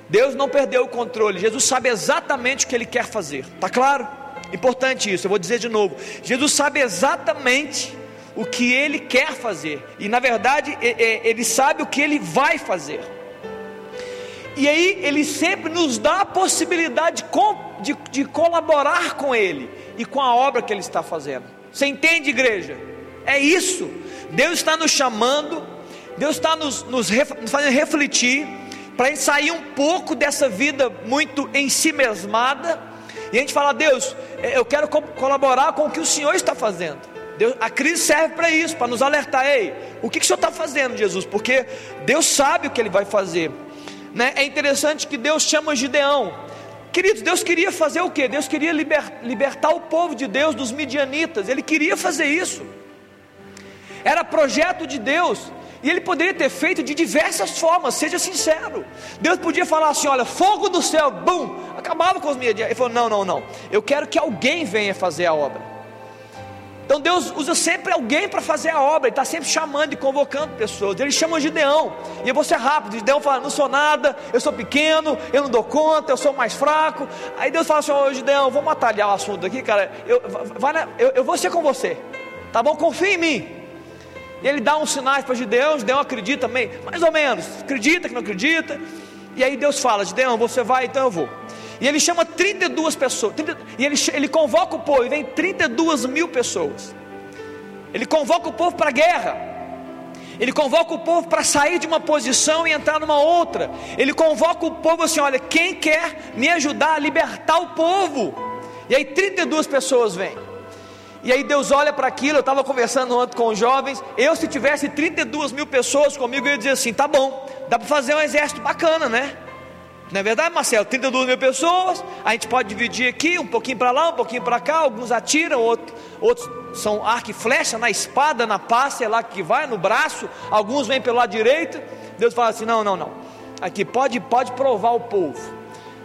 Deus não perdeu o controle, Jesus sabe exatamente o que ele quer fazer, está claro? Importante isso, eu vou dizer de novo. Jesus sabe exatamente o que ele quer fazer, e na verdade, ele sabe o que ele vai fazer. E aí, ele sempre nos dá a possibilidade de, de, colaborar com ele e com a obra que ele está fazendo. Você entende, igreja? É isso. Deus está nos chamando, Deus está nos, nos, nos fazendo refletir, para a gente sair um pouco dessa vida muito em si mesmada e a gente fala, Deus, eu quero co colaborar com o que o Senhor está fazendo. Deus, a crise serve para isso, para nos alertar, ei, o que, que o Senhor está fazendo, Jesus? Porque Deus sabe o que Ele vai fazer. Né? É interessante que Deus chama Gideão. Queridos, Deus queria fazer o que? Deus queria liber, libertar o povo de Deus dos midianitas, Ele queria fazer isso. Era projeto de Deus, e ele poderia ter feito de diversas formas, seja sincero. Deus podia falar assim: olha, fogo do céu, bum, acabava com os meus Ele falou: não, não, não. Eu quero que alguém venha fazer a obra. Então Deus usa sempre alguém para fazer a obra, Ele está sempre chamando e convocando pessoas. Ele chama Gideão, e eu vou ser rápido. Gideão fala: Não sou nada, eu sou pequeno, eu não dou conta, eu sou mais fraco. Aí Deus fala assim: Ô Gideão, vamos atalhar o assunto aqui, cara. Eu, vai, eu, eu vou ser com você, tá bom? Confia em mim. E ele dá uns sinais para Gideão, Gideão acredita também, mais ou menos, acredita que não acredita. E aí Deus fala: Gideão, você vai, então eu vou. E ele chama 32 pessoas, 30, e ele, ele convoca o povo, e vem 32 mil pessoas. Ele convoca o povo para a guerra. Ele convoca o povo para sair de uma posição e entrar numa outra. Ele convoca o povo assim: olha, quem quer me ajudar a libertar o povo? E aí 32 pessoas vêm. E aí Deus olha para aquilo, eu estava conversando ontem com os jovens, eu se tivesse 32 mil pessoas comigo, eu ia dizer assim, tá bom, dá para fazer um exército bacana, né? Não é verdade, Marcelo? 32 mil pessoas, a gente pode dividir aqui, um pouquinho para lá, um pouquinho para cá, alguns atiram, outros, outros são arco e flecha, na espada, na pá, sei lá que vai, no braço, alguns vêm pelo lado direito. Deus fala assim: não, não, não. Aqui pode, pode provar o povo,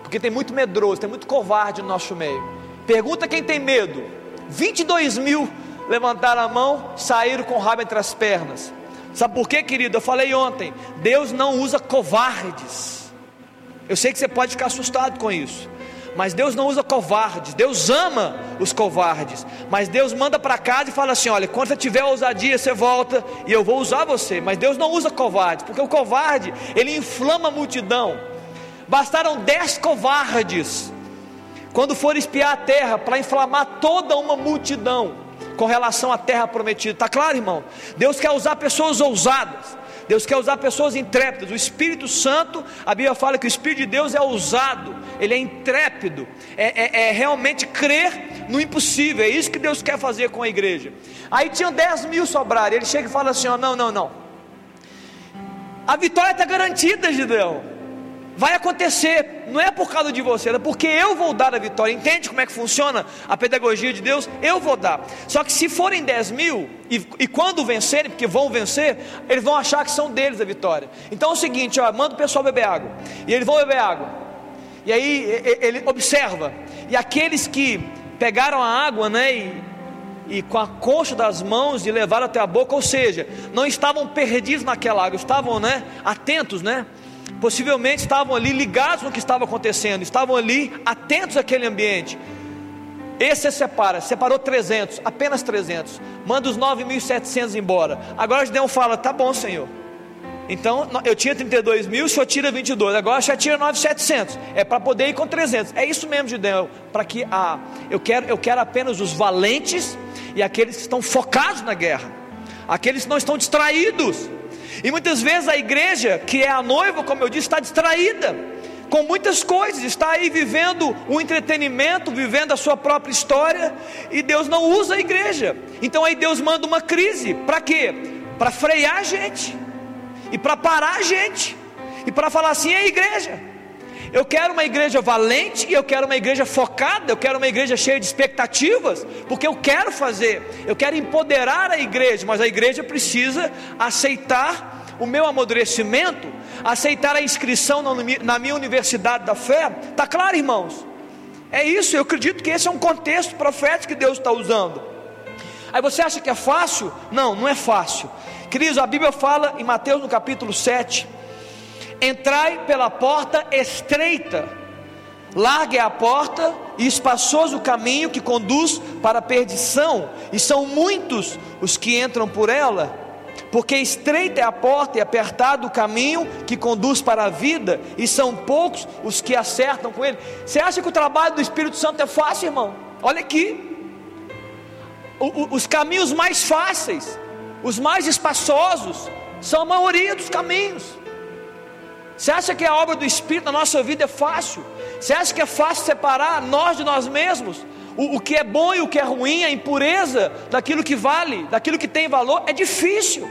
porque tem muito medroso, tem muito covarde no nosso meio. Pergunta quem tem medo. 22 mil levantaram a mão, saíram com o rabo entre as pernas. Sabe por quê, querido? Eu falei ontem: Deus não usa covardes. Eu sei que você pode ficar assustado com isso, mas Deus não usa covardes, Deus ama os covardes, mas Deus manda para casa e fala assim: olha, quando você tiver ousadia, você volta e eu vou usar você, mas Deus não usa covardes, porque o covarde ele inflama a multidão. Bastaram dez covardes quando for espiar a terra para inflamar toda uma multidão com relação à terra prometida. Tá claro, irmão? Deus quer usar pessoas ousadas. Deus quer usar pessoas intrépidas. O Espírito Santo, a Bíblia fala que o Espírito de Deus é ousado, ele é intrépido, é, é, é realmente crer no impossível. É isso que Deus quer fazer com a igreja. Aí tinham 10 mil sobraram. Ele chega e fala assim: ó, não, não, não. A vitória está garantida, Gideão vai acontecer, não é por causa de você, é porque eu vou dar a vitória. Entende como é que funciona a pedagogia de Deus? Eu vou dar. Só que se forem 10 mil, e, e quando vencerem, porque vão vencer, eles vão achar que são deles a vitória. Então é o seguinte: ó, manda o pessoal beber água, e eles vão beber água, e aí ele observa, e aqueles que pegaram a água, né, e, e com a concha das mãos e levaram até a boca, ou seja, não estavam perdidos naquela água, estavam, né, atentos, né? Possivelmente estavam ali ligados no que estava acontecendo, estavam ali atentos àquele ambiente. Esse separa, separou 300, apenas 300, manda os 9.700 embora. Agora Gideão fala: tá bom, Senhor. Então eu tinha 32 mil, o senhor tira 22, agora já tira 9.700. É para poder ir com 300. É isso mesmo, Gideão. Para que a, eu quero, eu quero apenas os valentes e aqueles que estão focados na guerra, aqueles que não estão distraídos. E muitas vezes a igreja, que é a noiva, como eu disse, está distraída com muitas coisas, está aí vivendo o entretenimento, vivendo a sua própria história, e Deus não usa a igreja. Então aí Deus manda uma crise, para quê? Para frear a gente, e para parar a gente, e para falar assim: é igreja. Eu quero uma igreja valente, eu quero uma igreja focada, eu quero uma igreja cheia de expectativas, porque eu quero fazer, eu quero empoderar a igreja, mas a igreja precisa aceitar o meu amadurecimento, aceitar a inscrição na minha universidade da fé. Tá claro, irmãos? É isso, eu acredito que esse é um contexto profético que Deus está usando. Aí você acha que é fácil? Não, não é fácil. Queridos, a Bíblia fala em Mateus no capítulo 7 Entrai pela porta estreita, larga é a porta e espaçoso o caminho que conduz para a perdição, e são muitos os que entram por ela. Porque estreita é a porta e apertado o caminho que conduz para a vida, e são poucos os que acertam com ele. Você acha que o trabalho do Espírito Santo é fácil, irmão? Olha aqui. O, o, os caminhos mais fáceis, os mais espaçosos, são a maioria dos caminhos. Você acha que a obra do Espírito na nossa vida é fácil? Você acha que é fácil separar nós de nós mesmos? O, o, que é bom e o que é ruim, a impureza daquilo que vale, daquilo que tem valor, é difícil.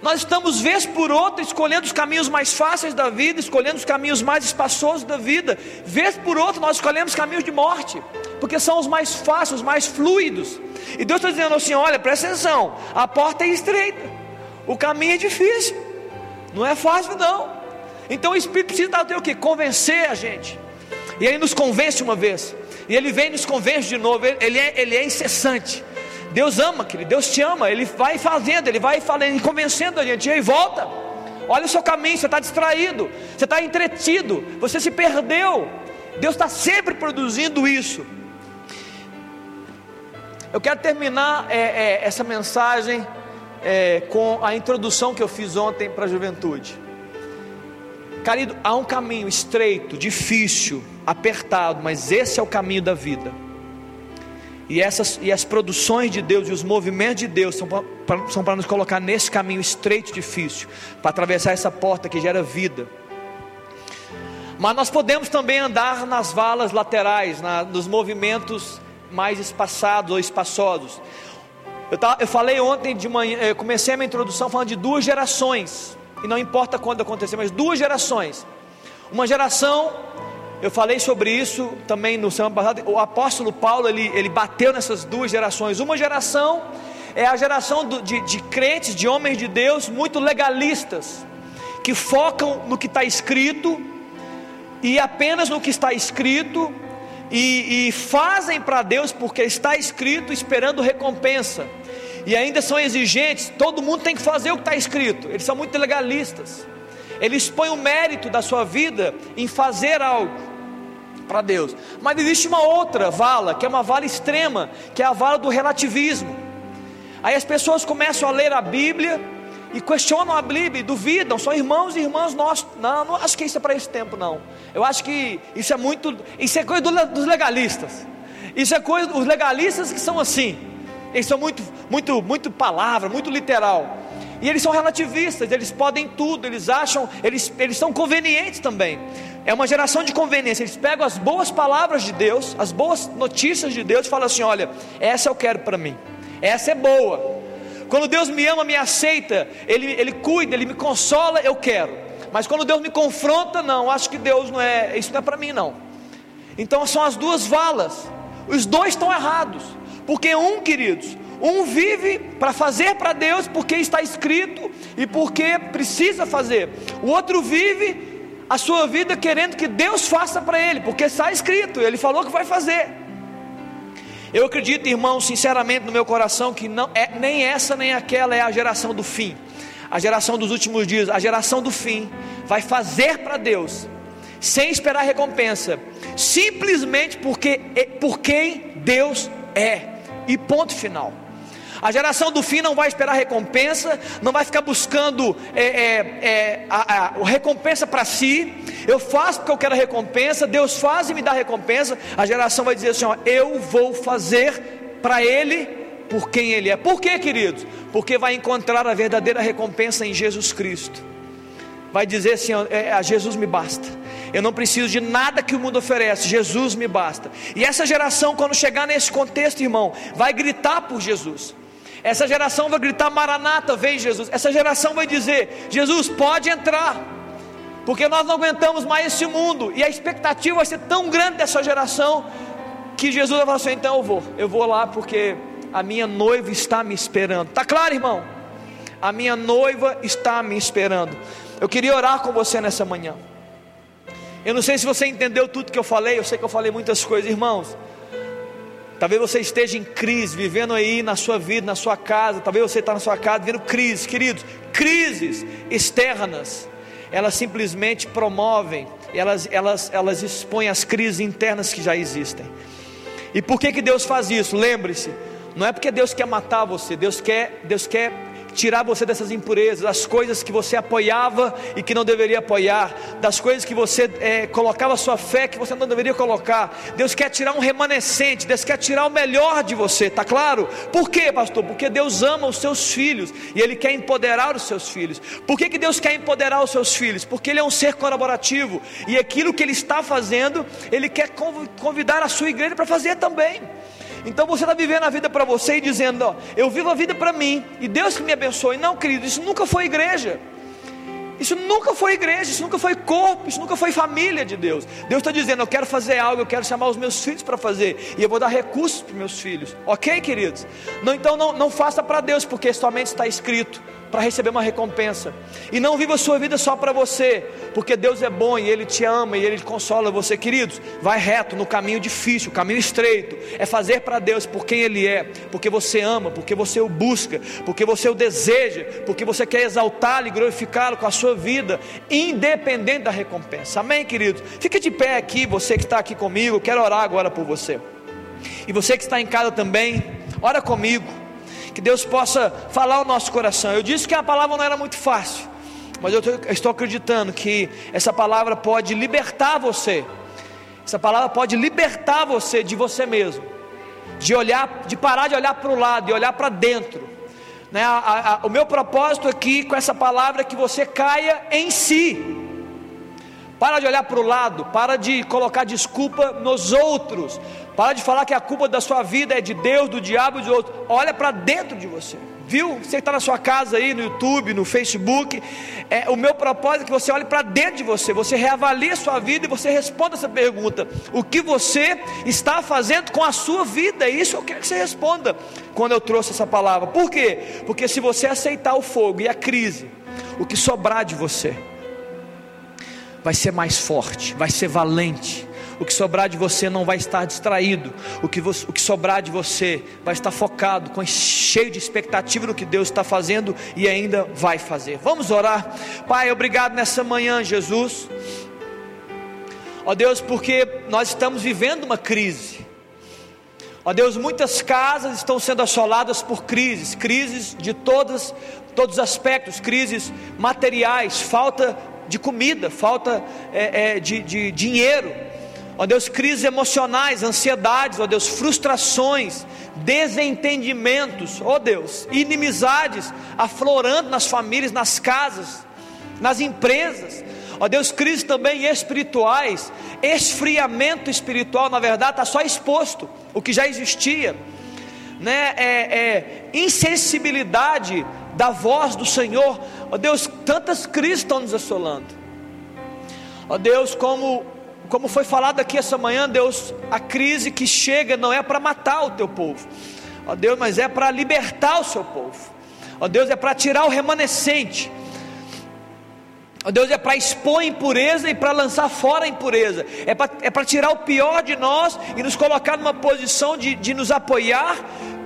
Nós estamos, vez por outra, escolhendo os caminhos mais fáceis da vida, escolhendo os caminhos mais espaçosos da vida. Vez por outra, nós escolhemos caminhos de morte, porque são os mais fáceis, os mais fluidos. E Deus está dizendo assim: olha, presta atenção, a porta é estreita, o caminho é difícil, não é fácil não. Então o Espírito precisa dar o que? Convencer a gente. E ele nos convence uma vez. E ele vem e nos convence de novo. Ele é, ele é incessante. Deus ama, querido. Deus te ama. Ele vai fazendo, ele vai falando e convencendo a gente. E aí volta. Olha o seu caminho. Você está distraído. Você está entretido. Você se perdeu. Deus está sempre produzindo isso. Eu quero terminar é, é, essa mensagem é, com a introdução que eu fiz ontem para a juventude. Querido, há um caminho estreito, difícil, apertado, mas esse é o caminho da vida. E, essas, e as produções de Deus e os movimentos de Deus são para nos colocar nesse caminho estreito, difícil, para atravessar essa porta que gera vida. Mas nós podemos também andar nas valas laterais, na, nos movimentos mais espaçados ou espaçosos. Eu, tava, eu falei ontem de manhã, comecei a minha introdução falando de duas gerações e não importa quando acontecer, mas duas gerações. Uma geração, eu falei sobre isso também no semana passada, o apóstolo Paulo ele, ele bateu nessas duas gerações. Uma geração é a geração do, de, de crentes, de homens de Deus muito legalistas, que focam no que está escrito e apenas no que está escrito e, e fazem para Deus porque está escrito, esperando recompensa. E ainda são exigentes, todo mundo tem que fazer o que está escrito. Eles são muito legalistas. Eles põem o mérito da sua vida em fazer algo para Deus. Mas existe uma outra vala, que é uma vala extrema, que é a vala do relativismo. Aí as pessoas começam a ler a Bíblia e questionam a Bíblia, duvidam, são irmãos e irmãs nossos. Não, não acho que isso é para esse tempo, não. Eu acho que isso é muito, isso é coisa dos legalistas. Isso é coisa dos legalistas que são assim. Eles são muito, muito, muito palavra, muito literal. E eles são relativistas, eles podem tudo, eles acham, eles, eles são convenientes também. É uma geração de conveniência. Eles pegam as boas palavras de Deus, as boas notícias de Deus e falam assim: olha, essa eu quero para mim, essa é boa. Quando Deus me ama, me aceita, Ele, Ele cuida, Ele me consola, eu quero. Mas quando Deus me confronta, não, acho que Deus não é, isso não é para mim não. Então são as duas valas. Os dois estão errados. Porque um, queridos, um vive para fazer para Deus porque está escrito e porque precisa fazer. O outro vive a sua vida querendo que Deus faça para ele, porque está escrito, ele falou que vai fazer. Eu acredito, irmão, sinceramente no meu coração que não é nem essa nem aquela é a geração do fim. A geração dos últimos dias, a geração do fim vai fazer para Deus sem esperar recompensa, simplesmente porque por quem Deus é. E ponto final. A geração do fim não vai esperar recompensa, não vai ficar buscando é, é, é, a, a, a recompensa para si. Eu faço porque eu quero a recompensa, Deus faz e me dá recompensa. A geração vai dizer assim: ó, eu vou fazer para Ele por quem Ele é. Por quê, queridos? Porque vai encontrar a verdadeira recompensa em Jesus Cristo. Vai dizer assim: ó, é, a Jesus me basta. Eu não preciso de nada que o mundo oferece, Jesus me basta. E essa geração, quando chegar nesse contexto, irmão, vai gritar por Jesus. Essa geração vai gritar: Maranata, vem Jesus. Essa geração vai dizer: Jesus, pode entrar, porque nós não aguentamos mais esse mundo. E a expectativa vai ser tão grande dessa geração que Jesus vai falar assim: então eu vou, eu vou lá porque a minha noiva está me esperando. Tá claro, irmão? A minha noiva está me esperando. Eu queria orar com você nessa manhã. Eu não sei se você entendeu tudo que eu falei, eu sei que eu falei muitas coisas, irmãos. Talvez você esteja em crise, vivendo aí na sua vida, na sua casa. Talvez você está na sua casa vivendo crises, queridos. Crises externas, elas simplesmente promovem, elas, elas, elas expõem as crises internas que já existem. E por que, que Deus faz isso? Lembre-se, não é porque Deus quer matar você, Deus quer, Deus quer tirar você dessas impurezas, das coisas que você apoiava e que não deveria apoiar, das coisas que você é, colocava sua fé que você não deveria colocar. Deus quer tirar um remanescente, Deus quer tirar o melhor de você, tá claro? Por quê, pastor? Porque Deus ama os seus filhos e Ele quer empoderar os seus filhos. Por que, que Deus quer empoderar os seus filhos? Porque Ele é um ser colaborativo e aquilo que Ele está fazendo, Ele quer convidar a sua igreja para fazer também. Então você está vivendo a vida para você e dizendo: ó, eu vivo a vida para mim e Deus que me abençoe. Não, querido, isso nunca foi igreja. Isso nunca foi igreja, isso nunca foi corpo, isso nunca foi família de Deus. Deus está dizendo: eu quero fazer algo, eu quero chamar os meus filhos para fazer, e eu vou dar recursos para meus filhos, ok, queridos? Não, então não, não faça para Deus, porque somente está escrito para receber uma recompensa. E não viva a sua vida só para você, porque Deus é bom e Ele te ama e Ele consola você, queridos. Vai reto no caminho difícil, caminho estreito. É fazer para Deus por quem Ele é, porque você ama, porque você o busca, porque você o deseja, porque você quer exaltá-lo e glorificá-lo com a sua vida, independente da recompensa. Amém, queridos? Fique de pé aqui, você que está aqui comigo, quero orar agora por você. E você que está em casa também, ora comigo que Deus possa falar ao nosso coração. Eu disse que a palavra não era muito fácil, mas eu estou acreditando que essa palavra pode libertar você. Essa palavra pode libertar você de você mesmo, de olhar, de parar de olhar para o lado e olhar para dentro. Né? A, a, o meu propósito aqui com essa palavra é que você caia em si. Para de olhar para o lado, para de colocar desculpa nos outros, para de falar que a culpa da sua vida é de Deus, do diabo e de outros. Olha para dentro de você. viu? Você está na sua casa aí, no YouTube, no Facebook. É, o meu propósito é que você olhe para dentro de você, você reavalie a sua vida e você responda essa pergunta: o que você está fazendo com a sua vida? É isso eu quero que você responda quando eu trouxe essa palavra. Por quê? Porque se você aceitar o fogo e a crise, o que sobrar de você vai ser mais forte, vai ser valente o que sobrar de você não vai estar distraído, o que, o que sobrar de você vai estar focado, com, cheio de expectativa no que Deus está fazendo e ainda vai fazer. Vamos orar, Pai, obrigado nessa manhã, Jesus. Ó Deus, porque nós estamos vivendo uma crise. Ó Deus, muitas casas estão sendo assoladas por crises, crises de todas, todos os aspectos, crises materiais, falta de comida, falta é, é, de, de dinheiro, ó Deus, crises emocionais, ansiedades, ó Deus, frustrações, desentendimentos, ó Deus, inimizades aflorando nas famílias, nas casas, nas empresas, ó Deus, crises também espirituais, esfriamento espiritual, na verdade, está só exposto o que já existia, né? É, é, insensibilidade da voz do Senhor, ó Deus, tantas crises estão nos assolando, ó Deus, como como foi falado aqui essa manhã, Deus, a crise que chega não é para matar o teu povo, ó Deus, mas é para libertar o seu povo, ó Deus, é para tirar o remanescente, ó Deus, é para expor a impureza e para lançar fora a impureza, é para é tirar o pior de nós e nos colocar numa posição de, de nos apoiar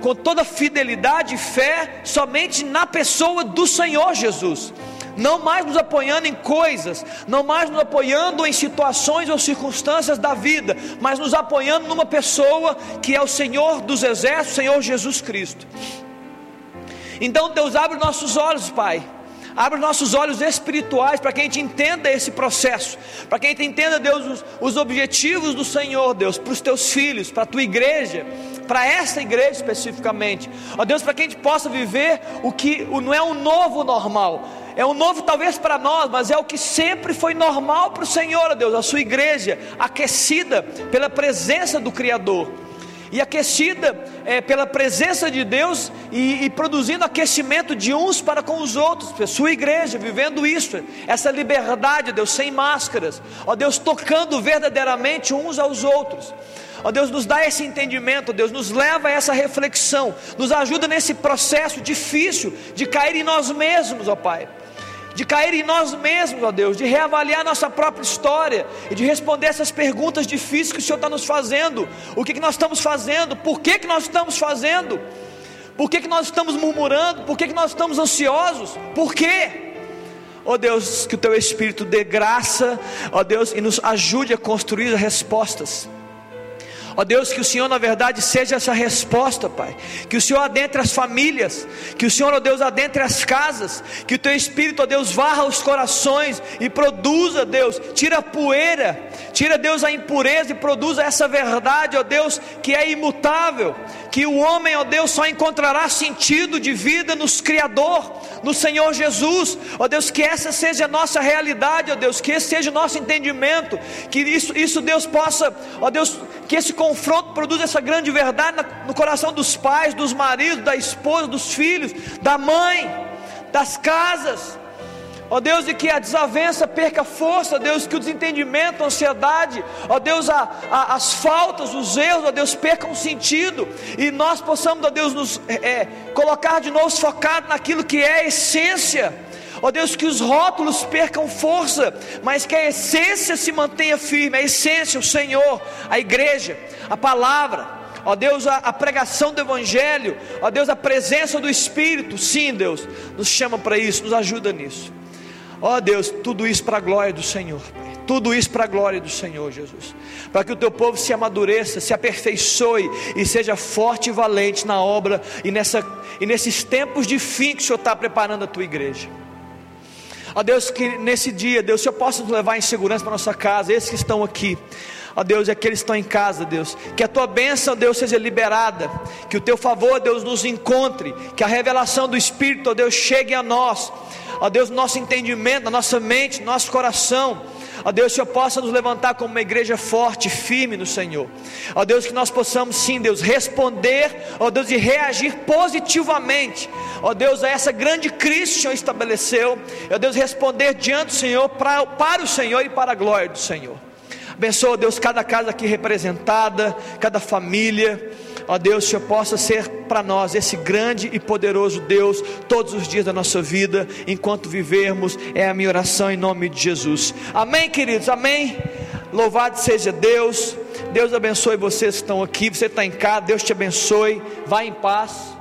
com toda fidelidade e fé somente na pessoa do Senhor Jesus não mais nos apoiando em coisas, não mais nos apoiando em situações ou circunstâncias da vida, mas nos apoiando numa pessoa que é o Senhor dos Exércitos, Senhor Jesus Cristo. Então, Deus, abre nossos olhos, Pai. Abre nossos olhos espirituais para que a gente entenda esse processo, para que a gente entenda, Deus, os, os objetivos do Senhor, Deus, para os teus filhos, para a tua igreja, para essa igreja especificamente. Ó Deus, para que a gente possa viver o que não é um novo normal, é um novo talvez para nós, mas é o que sempre foi normal para o Senhor, ó Deus, a sua igreja aquecida pela presença do Criador e aquecida é, pela presença de Deus e, e, produzindo aquecimento de uns para com os outros, sua igreja vivendo isso, essa liberdade, Deus, sem máscaras, ó Deus, tocando verdadeiramente uns aos outros. Ó Deus, nos dá esse entendimento, Deus, nos leva a essa reflexão, nos ajuda nesse processo difícil de cair em nós mesmos, ó Pai de cair em nós mesmos, ó Deus, de reavaliar nossa própria história e de responder essas perguntas difíceis que o Senhor está nos fazendo. O que, que nós estamos fazendo? Por que, que nós estamos fazendo? Por que, que nós estamos murmurando? Por que, que nós estamos ansiosos? Por quê? Ó Deus, que o Teu Espírito dê graça, ó Deus, e nos ajude a construir respostas. Ó Deus, que o Senhor, na verdade, seja essa resposta, Pai. Que o Senhor adentre as famílias, que o Senhor, ó Deus, adentre as casas, que o Teu Espírito, ó Deus, varra os corações e produza, Deus, tira a poeira, tira, Deus, a impureza e produza essa verdade, ó Deus, que é imutável. Que o homem, ó Deus, só encontrará sentido de vida nos Criador, no Senhor Jesus. Ó Deus, que essa seja a nossa realidade, ó Deus, que esse seja o nosso entendimento, que isso, isso Deus possa, ó Deus, que esse confronto produza essa grande verdade no coração dos pais, dos maridos, da esposa, dos filhos, da mãe, das casas. Ó Deus, e que a desavença perca força, Deus, que o desentendimento, a ansiedade, ó Deus, a, a, as faltas, os erros, ó Deus, percam sentido, e nós possamos, ó Deus, nos é, é colocar de novo focado naquilo que é a essência Ó Deus, que os rótulos percam força, mas que a essência se mantenha firme, a essência, o Senhor, a igreja, a palavra, ó Deus, a, a, pregação do Evangelho, ó Deus, a presença do Espírito, sim, Deus, nos chama para isso, nos ajuda nisso, ó Deus, tudo isso para a glória do Senhor, Tudo isso para a glória do Senhor Jesus, para que o teu povo se amadureça, se aperfeiçoe e seja forte e valente na obra e, nessa, e nesses tempos de fim que o Senhor está preparando a tua igreja. Ó Deus, que nesse dia, Deus, o Senhor possa nos levar em segurança para nossa casa, esses que estão aqui. Ó Deus, e aqueles que estão em casa, Deus, que a tua bênção, Deus, seja liberada, que o teu favor, Deus, nos encontre, que a revelação do Espírito, ó Deus, chegue a nós, ó Deus, no nosso entendimento, na nossa mente, no nosso coração, Ó Deus, que Senhor possa nos levantar como uma igreja forte, firme no Senhor. Ó Deus, que nós possamos sim, Deus, responder, ó Deus, e reagir positivamente. Ó Deus, a essa grande crise que o Senhor estabeleceu. Ó Deus, responder diante do Senhor, para, para o Senhor e para a glória do Senhor. Abençoa, Deus, cada casa aqui representada, cada família. Ó Deus, o Senhor possa ser para nós esse grande e poderoso Deus todos os dias da nossa vida, enquanto vivermos, é a minha oração em nome de Jesus. Amém, queridos, amém. Louvado seja Deus. Deus abençoe vocês que estão aqui. Você está em casa, Deus te abençoe. Vá em paz.